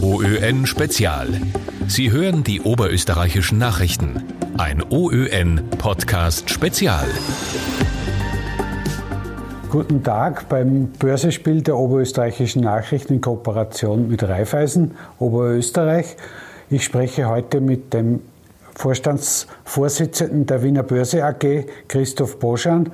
OÖN Spezial. Sie hören die oberösterreichischen Nachrichten. Ein OÖN Podcast Spezial. Guten Tag beim Börsespiel der oberösterreichischen Nachrichten in Kooperation mit Raiffeisen Oberösterreich. Ich spreche heute mit dem Vorstandsvorsitzenden der Wiener Börse AG, Christoph Boschan,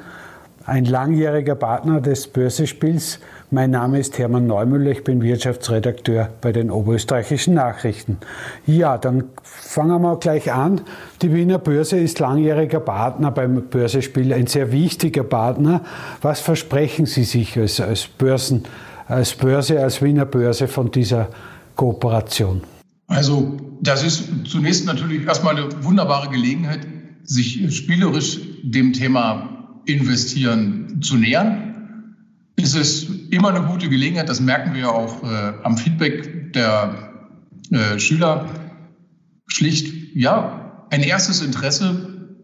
ein langjähriger Partner des Börsespiels. Mein Name ist Hermann Neumüller, ich bin Wirtschaftsredakteur bei den Oberösterreichischen Nachrichten. Ja, dann fangen wir gleich an. Die Wiener Börse ist langjähriger Partner beim Börsespiel, ein sehr wichtiger Partner. Was versprechen Sie sich als, als, Börsen, als Börse, als Wiener Börse von dieser Kooperation? Also, das ist zunächst natürlich erstmal eine wunderbare Gelegenheit, sich spielerisch dem Thema investieren zu nähern, ist es immer eine gute Gelegenheit, das merken wir auch äh, am Feedback der äh, Schüler, schlicht, ja, ein erstes Interesse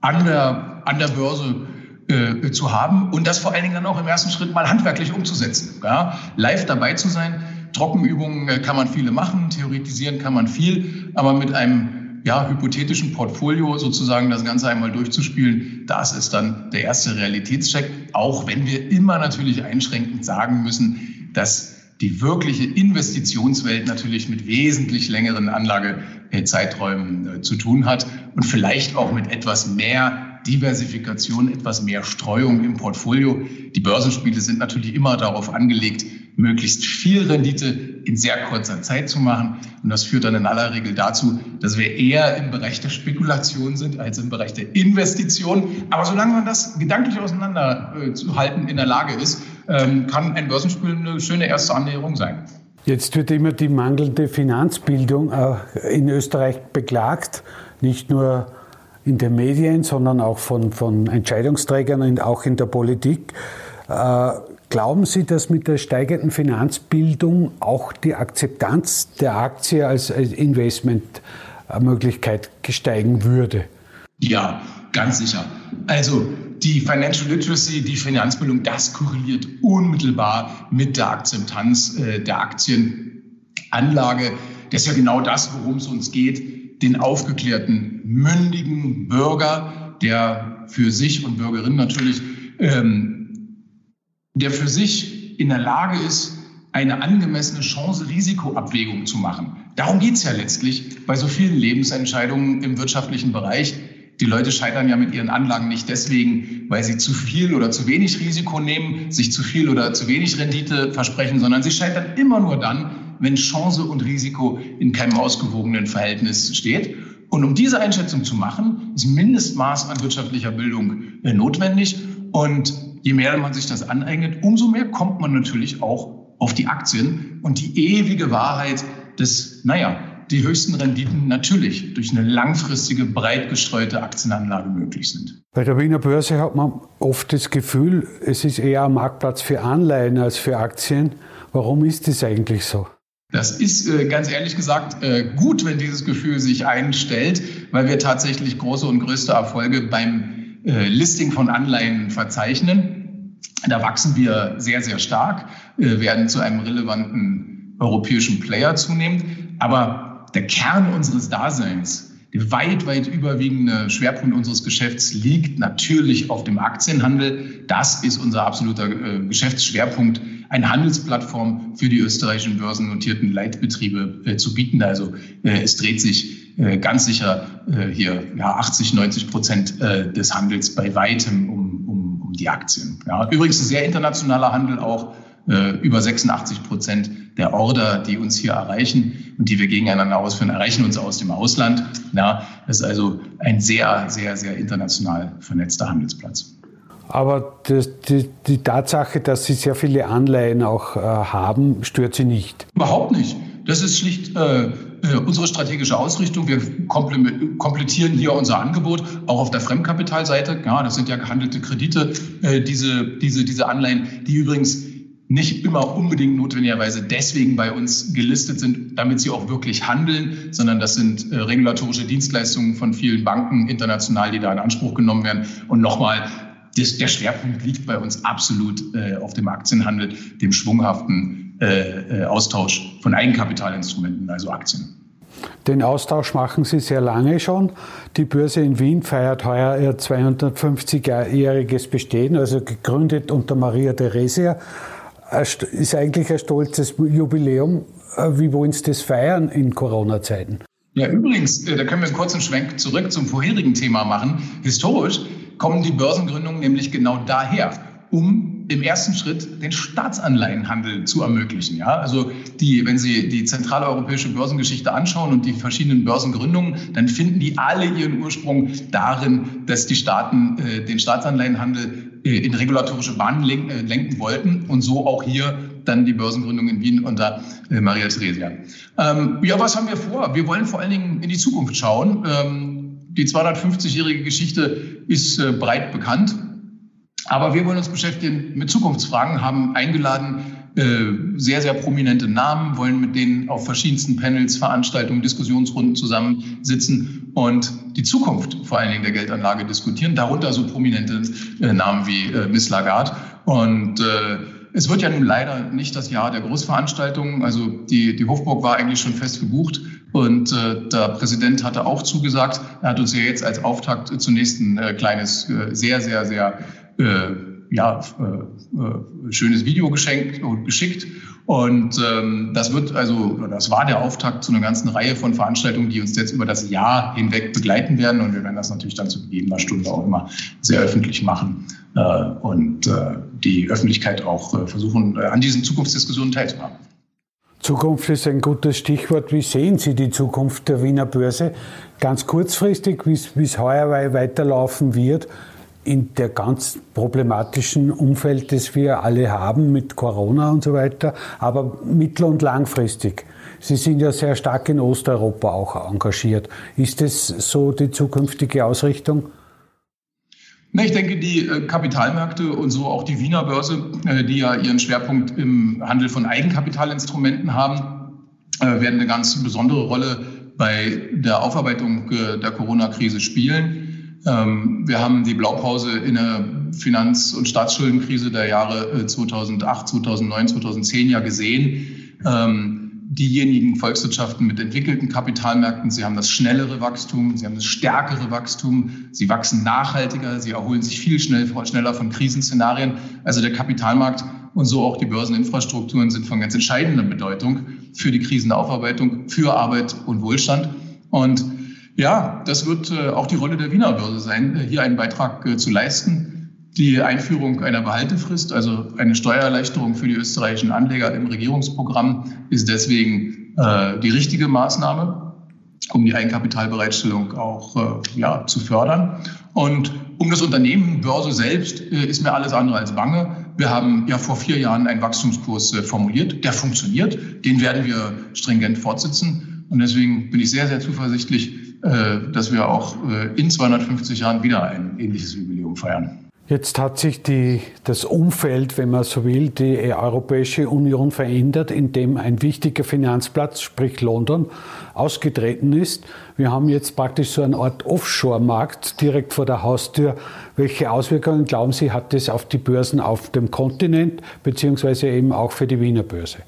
an der, an der Börse äh, zu haben und das vor allen Dingen dann auch im ersten Schritt mal handwerklich umzusetzen. Ja? Live dabei zu sein. Trockenübungen äh, kann man viele machen, theoretisieren kann man viel, aber mit einem ja, hypothetischen Portfolio sozusagen das Ganze einmal durchzuspielen, das ist dann der erste Realitätscheck, auch wenn wir immer natürlich einschränkend sagen müssen, dass die wirkliche Investitionswelt natürlich mit wesentlich längeren Anlagezeiträumen äh, zu tun hat und vielleicht auch mit etwas mehr Diversifikation, etwas mehr Streuung im Portfolio. Die Börsenspiele sind natürlich immer darauf angelegt, möglichst viel Rendite in sehr kurzer Zeit zu machen. Und das führt dann in aller Regel dazu, dass wir eher im Bereich der Spekulation sind als im Bereich der Investition. Aber solange man das gedanklich auseinanderzuhalten äh, in der Lage ist, ähm, kann ein Börsenspiel eine schöne erste Annäherung sein. Jetzt wird immer die mangelnde Finanzbildung äh, in Österreich beklagt, nicht nur in den Medien, sondern auch von, von Entscheidungsträgern und auch in der Politik. Glauben Sie, dass mit der steigenden Finanzbildung auch die Akzeptanz der Aktie als Investmentmöglichkeit steigen würde? Ja, ganz sicher. Also die Financial Literacy, die Finanzbildung, das korreliert unmittelbar mit der Akzeptanz äh, der Aktienanlage. Das ist ja genau das, worum es uns geht den aufgeklärten, mündigen Bürger, der für sich und Bürgerin natürlich, ähm, der für sich in der Lage ist, eine angemessene Chance-Risiko-Abwägung zu machen. Darum geht es ja letztlich bei so vielen Lebensentscheidungen im wirtschaftlichen Bereich. Die Leute scheitern ja mit ihren Anlagen nicht deswegen, weil sie zu viel oder zu wenig Risiko nehmen, sich zu viel oder zu wenig Rendite versprechen, sondern sie scheitern immer nur dann, wenn Chance und Risiko in keinem ausgewogenen Verhältnis steht. Und um diese Einschätzung zu machen, ist Mindestmaß an wirtschaftlicher Bildung äh, notwendig. Und je mehr man sich das aneignet, umso mehr kommt man natürlich auch auf die Aktien und die ewige Wahrheit des, naja, die höchsten Renditen natürlich durch eine langfristige, breit gestreute Aktienanlage möglich sind. Bei der Wiener Börse hat man oft das Gefühl, es ist eher ein Marktplatz für Anleihen als für Aktien. Warum ist das eigentlich so? Das ist äh, ganz ehrlich gesagt äh, gut, wenn dieses Gefühl sich einstellt, weil wir tatsächlich große und größte Erfolge beim äh, Listing von Anleihen verzeichnen. Da wachsen wir sehr, sehr stark, werden zu einem relevanten europäischen Player zunehmend. Aber der Kern unseres Daseins, der weit, weit überwiegende Schwerpunkt unseres Geschäfts liegt natürlich auf dem Aktienhandel. Das ist unser absoluter Geschäftsschwerpunkt eine Handelsplattform für die österreichischen börsennotierten Leitbetriebe äh, zu bieten. Also äh, es dreht sich äh, ganz sicher äh, hier ja, 80, 90 Prozent äh, des Handels bei weitem um, um, um die Aktien. Ja, übrigens ein sehr internationaler Handel auch. Äh, über 86 Prozent der Order, die uns hier erreichen und die wir gegeneinander ausführen, erreichen uns aus dem Ausland. Ja, das ist also ein sehr, sehr, sehr international vernetzter Handelsplatz. Aber das, die, die, Tatsache, dass Sie sehr viele Anleihen auch äh, haben, stört Sie nicht? Überhaupt nicht. Das ist schlicht äh, unsere strategische Ausrichtung. Wir komplettieren hier unser Angebot, auch auf der Fremdkapitalseite. Ja, das sind ja gehandelte Kredite, äh, diese, diese, diese Anleihen, die übrigens nicht immer unbedingt notwendigerweise deswegen bei uns gelistet sind, damit sie auch wirklich handeln, sondern das sind äh, regulatorische Dienstleistungen von vielen Banken international, die da in Anspruch genommen werden. Und nochmal, der Schwerpunkt liegt bei uns absolut äh, auf dem Aktienhandel, dem schwunghaften äh, Austausch von Eigenkapitalinstrumenten, also Aktien. Den Austausch machen Sie sehr lange schon. Die Börse in Wien feiert heuer ihr 250-jähriges Bestehen, also gegründet unter Maria Theresia. Ist eigentlich ein stolzes Jubiläum. Wie wollen Sie das feiern in Corona-Zeiten? Ja, übrigens, äh, da können wir einen kurzen Schwenk zurück zum vorherigen Thema machen. Historisch kommen die Börsengründungen nämlich genau daher, um im ersten Schritt den Staatsanleihenhandel zu ermöglichen. Ja, also die, wenn Sie die zentrale europäische Börsengeschichte anschauen und die verschiedenen Börsengründungen, dann finden die alle ihren Ursprung darin, dass die Staaten äh, den Staatsanleihenhandel äh, in regulatorische Bahnen lenken, äh, lenken wollten und so auch hier dann die Börsengründung in Wien unter äh, Maria Theresia. Ähm, ja, was haben wir vor? Wir wollen vor allen Dingen in die Zukunft schauen. Ähm, die 250-jährige Geschichte ist äh, breit bekannt. Aber wir wollen uns beschäftigen mit Zukunftsfragen, haben eingeladen äh, sehr, sehr prominente Namen, wollen mit denen auf verschiedensten Panels, Veranstaltungen, Diskussionsrunden zusammensitzen und die Zukunft vor allen Dingen der Geldanlage diskutieren, darunter so prominente äh, Namen wie äh, Miss Lagarde. Und äh, es wird ja nun leider nicht das Jahr der Großveranstaltungen. Also die, die Hofburg war eigentlich schon fest gebucht und äh, der Präsident hatte auch zugesagt. Er hat uns ja jetzt als Auftakt zunächst ein äh, kleines, äh, sehr, sehr, sehr ja, äh, äh, schönes Video geschenkt und geschickt. Und ähm, das wird also, das war der Auftakt zu einer ganzen Reihe von Veranstaltungen, die uns jetzt über das Jahr hinweg begleiten werden. Und wir werden das natürlich dann zu gegebener Stunde auch immer sehr öffentlich machen äh, und äh, die Öffentlichkeit auch äh, versuchen, äh, an diesen Zukunftsdiskussionen teilzuhaben. Zukunft ist ein gutes Stichwort. Wie sehen Sie die Zukunft der Wiener Börse? Ganz kurzfristig, wie es heuer weiterlaufen wird in der ganz problematischen Umfeld, das wir alle haben mit Corona und so weiter, aber mittel- und langfristig. Sie sind ja sehr stark in Osteuropa auch engagiert. Ist das so die zukünftige Ausrichtung? Ich denke, die äh, Kapitalmärkte und so auch die Wiener Börse, äh, die ja ihren Schwerpunkt im Handel von Eigenkapitalinstrumenten haben, äh, werden eine ganz besondere Rolle bei der Aufarbeitung der Corona-Krise spielen. Ähm, wir haben die Blaupause in der Finanz- und Staatsschuldenkrise der Jahre 2008, 2009, 2010 ja gesehen. Ähm, diejenigen Volkswirtschaften mit entwickelten Kapitalmärkten, sie haben das schnellere Wachstum, sie haben das stärkere Wachstum, sie wachsen nachhaltiger, sie erholen sich viel schnell, schneller von Krisenszenarien. Also der Kapitalmarkt und so auch die Börseninfrastrukturen sind von ganz entscheidender Bedeutung für die Krisenaufarbeitung, für Arbeit und Wohlstand. Und ja, das wird äh, auch die Rolle der Wiener Börse sein, äh, hier einen Beitrag äh, zu leisten. Die Einführung einer Behaltefrist, also eine Steuererleichterung für die österreichischen Anleger im Regierungsprogramm, ist deswegen äh, die richtige Maßnahme, um die Eigenkapitalbereitstellung auch äh, ja, zu fördern. Und um das Unternehmen Börse selbst äh, ist mir alles andere als bange. Wir haben ja vor vier Jahren einen Wachstumskurs formuliert, der funktioniert. Den werden wir stringent fortsetzen. Und deswegen bin ich sehr, sehr zuversichtlich, dass wir auch äh, in 250 Jahren wieder ein ähnliches Jubiläum feiern. Jetzt hat sich die, das Umfeld, wenn man so will, die Europäische Union verändert, indem ein wichtiger Finanzplatz, sprich London, ausgetreten ist. Wir haben jetzt praktisch so eine Art Offshore-Markt direkt vor der Haustür. Welche Auswirkungen, glauben Sie, hat das auf die Börsen auf dem Kontinent, beziehungsweise eben auch für die Wiener Börse?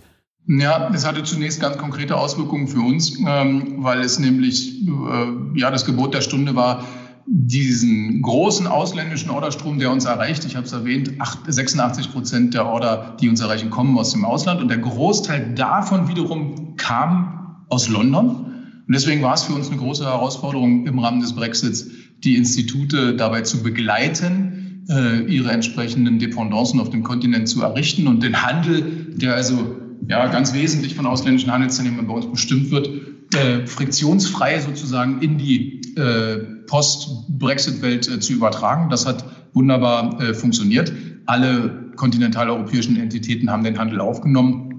Ja, es hatte zunächst ganz konkrete Auswirkungen für uns, ähm, weil es nämlich äh, ja das Gebot der Stunde war, diesen großen ausländischen Orderstrom, der uns erreicht, ich habe es erwähnt, 86 Prozent der Order, die uns erreichen, kommen aus dem Ausland und der Großteil davon wiederum kam aus London. Und deswegen war es für uns eine große Herausforderung im Rahmen des Brexits, die Institute dabei zu begleiten, äh, ihre entsprechenden Dependancen auf dem Kontinent zu errichten und den Handel, der also ja, ganz wesentlich von ausländischen Handelsteilnehmern bei uns bestimmt wird, äh, friktionsfrei sozusagen in die äh, Post-Brexit-Welt äh, zu übertragen. Das hat wunderbar äh, funktioniert. Alle kontinentaleuropäischen Entitäten haben den Handel aufgenommen.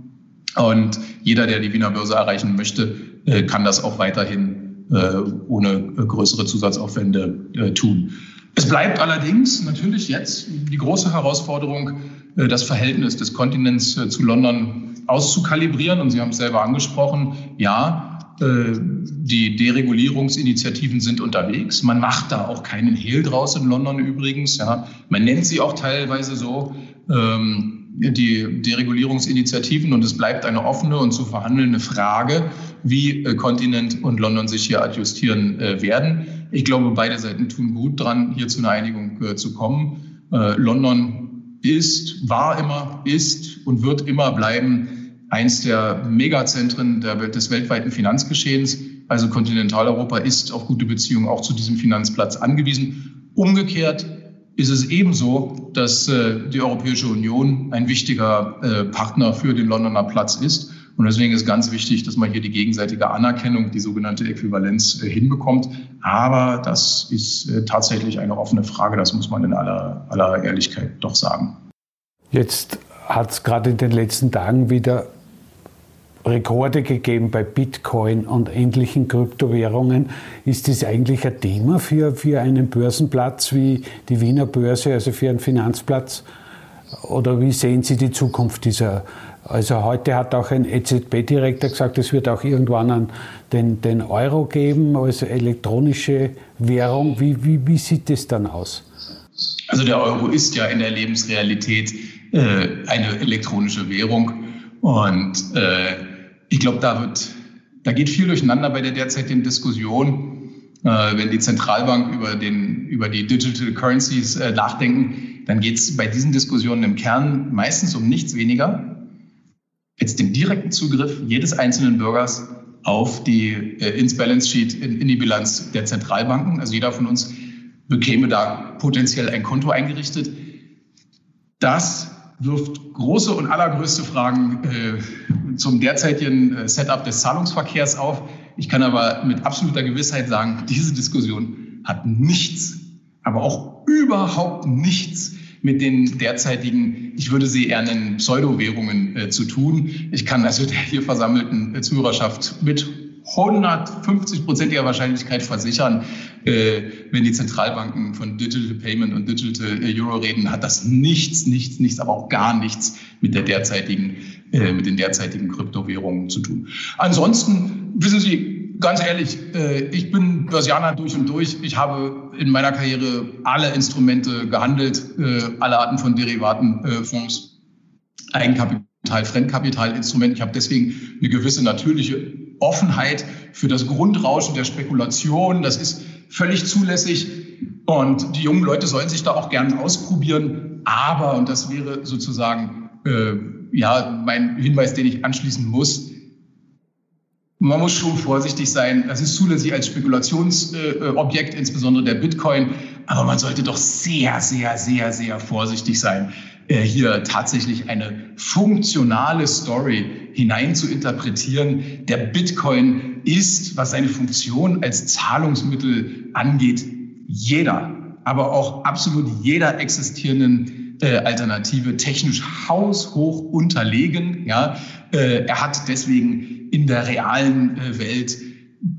Und jeder, der die Wiener Börse erreichen möchte, äh, kann das auch weiterhin äh, ohne größere Zusatzaufwände tun. Es bleibt allerdings natürlich jetzt die große Herausforderung, das Verhältnis des Kontinents zu London auszukalibrieren. Und Sie haben es selber angesprochen, ja, äh, die Deregulierungsinitiativen sind unterwegs. Man macht da auch keinen Hehl draus in London übrigens. Ja. Man nennt sie auch teilweise so. Ähm, die Deregulierungsinitiativen und es bleibt eine offene und zu verhandelnde Frage, wie äh, Kontinent und London sich hier adjustieren äh, werden. Ich glaube, beide Seiten tun gut dran, hier zu einer Einigung zu kommen. London ist, war immer, ist und wird immer bleiben eins der Megazentren der, des weltweiten Finanzgeschehens. Also Kontinentaleuropa ist auf gute Beziehungen auch zu diesem Finanzplatz angewiesen. Umgekehrt ist es ebenso, dass äh, die Europäische Union ein wichtiger äh, Partner für den Londoner Platz ist. Und deswegen ist ganz wichtig, dass man hier die gegenseitige Anerkennung, die sogenannte Äquivalenz äh, hinbekommt. Aber das ist äh, tatsächlich eine offene Frage, das muss man in aller, aller Ehrlichkeit doch sagen. Jetzt hat es gerade in den letzten Tagen wieder Rekorde gegeben bei Bitcoin und ähnlichen Kryptowährungen. Ist das eigentlich ein Thema für, für einen Börsenplatz wie die Wiener Börse, also für einen Finanzplatz? Oder wie sehen Sie die Zukunft dieser? Also heute hat auch ein EZB-Direktor gesagt, es wird auch irgendwann an den, den Euro geben, also elektronische Währung. Wie, wie, wie sieht das dann aus? Also der Euro ist ja in der Lebensrealität äh, eine elektronische Währung. Und äh, ich glaube, da wird, da geht viel durcheinander bei der derzeitigen Diskussion. Äh, wenn die Zentralbank über, den, über die Digital Currencies äh, nachdenken, dann geht es bei diesen Diskussionen im Kern meistens um nichts weniger als den direkten Zugriff jedes einzelnen Bürgers auf die äh, ins Balance Sheet in, in die Bilanz der Zentralbanken. Also jeder von uns bekäme da potenziell ein Konto eingerichtet. Das wirft große und allergrößte Fragen äh, zum derzeitigen äh, Setup des Zahlungsverkehrs auf. Ich kann aber mit absoluter Gewissheit sagen, diese Diskussion hat nichts, aber auch überhaupt nichts mit den derzeitigen, ich würde sie eher nennen, Pseudowährungen äh, zu tun. Ich kann also der hier versammelten äh, Zuhörerschaft mit 150-prozentiger Wahrscheinlichkeit versichern, äh, wenn die Zentralbanken von Digital Payment und Digital äh, Euro reden, hat das nichts, nichts, nichts, aber auch gar nichts mit der derzeitigen, äh, mit den derzeitigen Kryptowährungen zu tun. Ansonsten, wissen Sie, ganz ehrlich, äh, ich bin Börsianer durch und durch. Ich habe in meiner Karriere alle Instrumente gehandelt, äh, alle Arten von Derivaten, äh, Fonds, Eigenkapital. Fremdkapitalinstrument. Ich habe deswegen eine gewisse natürliche Offenheit für das Grundrauschen der Spekulation. Das ist völlig zulässig. Und die jungen Leute sollen sich da auch gerne ausprobieren. Aber, und das wäre sozusagen äh, ja mein Hinweis, den ich anschließen muss, man muss schon vorsichtig sein. Das ist zulässig als Spekulationsobjekt, äh, insbesondere der Bitcoin. Aber man sollte doch sehr, sehr, sehr, sehr vorsichtig sein, äh, hier tatsächlich eine funktionale Story hinein zu interpretieren. Der Bitcoin ist, was seine Funktion als Zahlungsmittel angeht, jeder, aber auch absolut jeder existierenden äh, Alternative technisch haushoch unterlegen. Ja, äh, er hat deswegen in der realen äh, Welt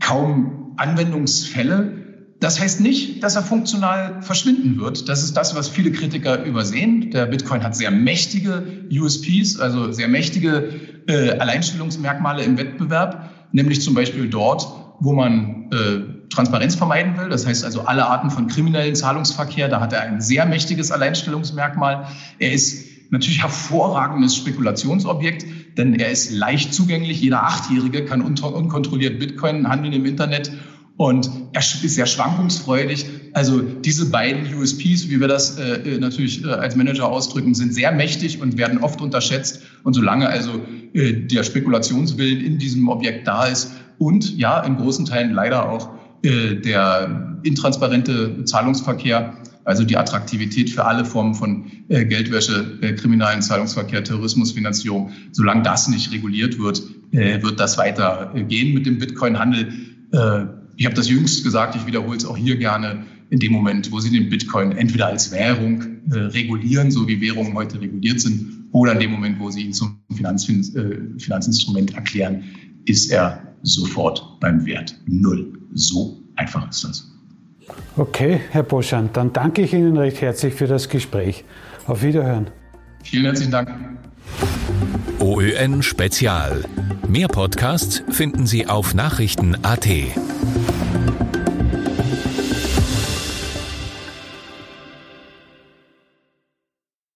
kaum Anwendungsfälle. Das heißt nicht, dass er funktional verschwinden wird. Das ist das, was viele Kritiker übersehen. Der Bitcoin hat sehr mächtige USPs, also sehr mächtige äh, Alleinstellungsmerkmale im Wettbewerb, nämlich zum Beispiel dort, wo man äh, Transparenz vermeiden will. Das heißt also alle Arten von kriminellen Zahlungsverkehr, da hat er ein sehr mächtiges Alleinstellungsmerkmal. Er ist natürlich hervorragendes Spekulationsobjekt, denn er ist leicht zugänglich. Jeder Achtjährige kann unkontrolliert Bitcoin handeln im Internet und er ist sehr schwankungsfreudig. Also diese beiden USPs, wie wir das äh, äh, natürlich äh, als Manager ausdrücken, sind sehr mächtig und werden oft unterschätzt. Und solange also äh, der Spekulationswillen in diesem Objekt da ist und ja, in großen Teilen leider auch äh, der intransparente Zahlungsverkehr, also die Attraktivität für alle Formen von äh, Geldwäsche, kriminalen Zahlungsverkehr, Terrorismusfinanzierung, solange das nicht reguliert wird, wird das weiter äh, gehen mit dem Bitcoin-Handel. Ich habe das jüngst gesagt, ich wiederhole es auch hier gerne, in dem Moment, wo Sie den Bitcoin entweder als Währung äh, regulieren, so wie Währungen heute reguliert sind, oder in dem Moment, wo Sie ihn zum Finanz, äh, Finanzinstrument erklären, ist er sofort beim Wert Null. So einfach ist das. Okay, Herr Boschan, dann danke ich Ihnen recht herzlich für das Gespräch. Auf Wiederhören. Vielen herzlichen Dank. OÖN Spezial. Mehr Podcasts finden Sie auf Nachrichten.at.